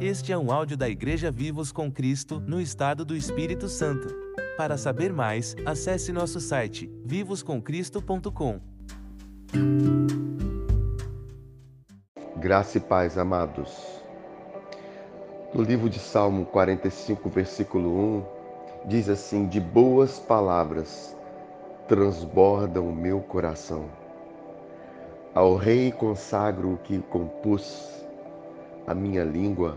Este é um áudio da Igreja Vivos com Cristo, no estado do Espírito Santo. Para saber mais, acesse nosso site vivoscomcristo.com. Graça e paz, amados. No livro de Salmo 45, versículo 1, diz assim: De boas palavras transborda o meu coração. Ao Rei consagro o que compus, a minha língua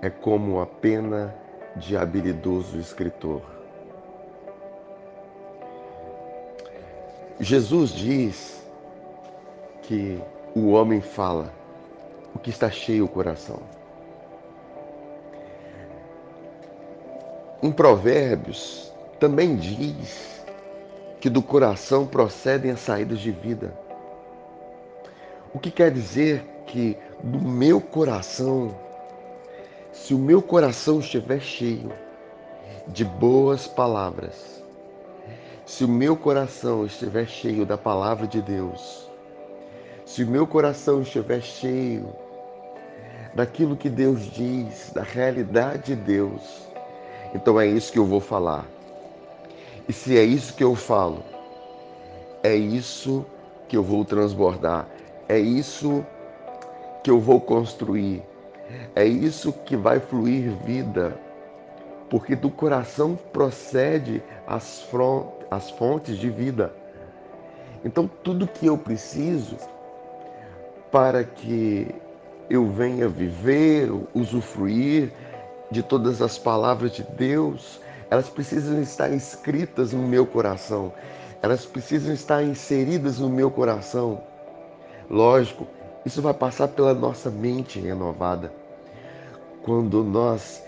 é como a pena de habilidoso escritor. Jesus diz que o homem fala o que está cheio o coração. Em Provérbios também diz que do coração procedem as saídas de vida. O que quer dizer que do meu coração se o meu coração estiver cheio de boas palavras, se o meu coração estiver cheio da palavra de Deus, se o meu coração estiver cheio daquilo que Deus diz, da realidade de Deus, então é isso que eu vou falar. E se é isso que eu falo, é isso que eu vou transbordar, é isso que eu vou construir é isso que vai fluir vida, porque do coração procede as, as fontes de vida. Então, tudo que eu preciso para que eu venha viver, usufruir de todas as palavras de Deus, elas precisam estar escritas no meu coração, elas precisam estar inseridas no meu coração. Lógico, isso vai passar pela nossa mente renovada. Quando nós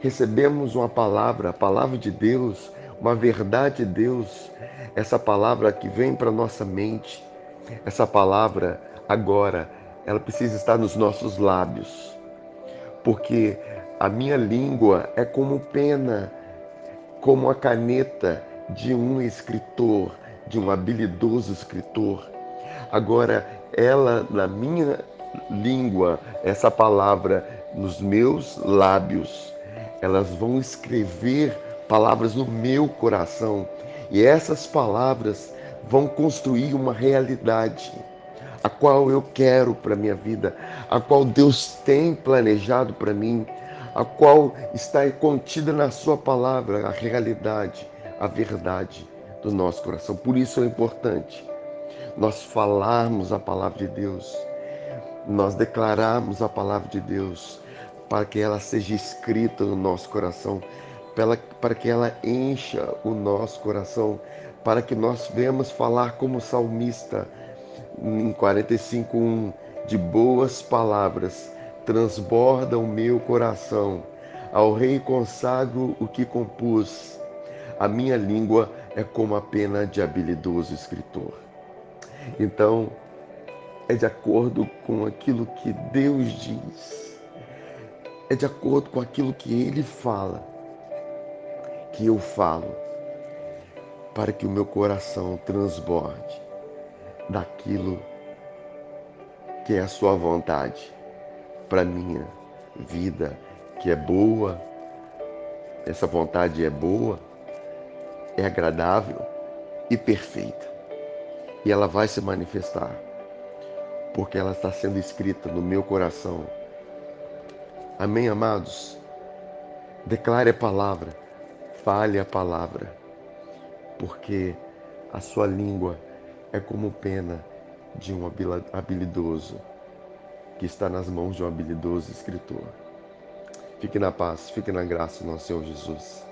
recebemos uma palavra, a palavra de Deus, uma verdade de Deus, essa palavra que vem para nossa mente, essa palavra agora, ela precisa estar nos nossos lábios. Porque a minha língua é como pena, como a caneta de um escritor, de um habilidoso escritor. Agora, ela na minha língua, essa palavra nos meus lábios, elas vão escrever palavras no meu coração e essas palavras vão construir uma realidade a qual eu quero para minha vida, a qual Deus tem planejado para mim, a qual está contida na sua palavra a realidade, a verdade do nosso coração. Por isso é importante nós falarmos a palavra de Deus, nós declararmos a palavra de Deus, para que ela seja escrita no nosso coração, para que ela encha o nosso coração, para que nós venhamos falar como salmista em 45:1 de boas palavras transborda o meu coração. Ao rei consagro o que compus. A minha língua é como a pena de habilidoso escritor. Então, é de acordo com aquilo que Deus diz, é de acordo com aquilo que Ele fala, que eu falo, para que o meu coração transborde daquilo que é a Sua vontade para minha vida, que é boa. Essa vontade é boa, é agradável e perfeita e ela vai se manifestar, porque ela está sendo escrita no meu coração. Amém, amados? Declare a palavra, fale a palavra, porque a sua língua é como pena de um habilidoso que está nas mãos de um habilidoso escritor. Fique na paz, fique na graça do nosso Senhor Jesus.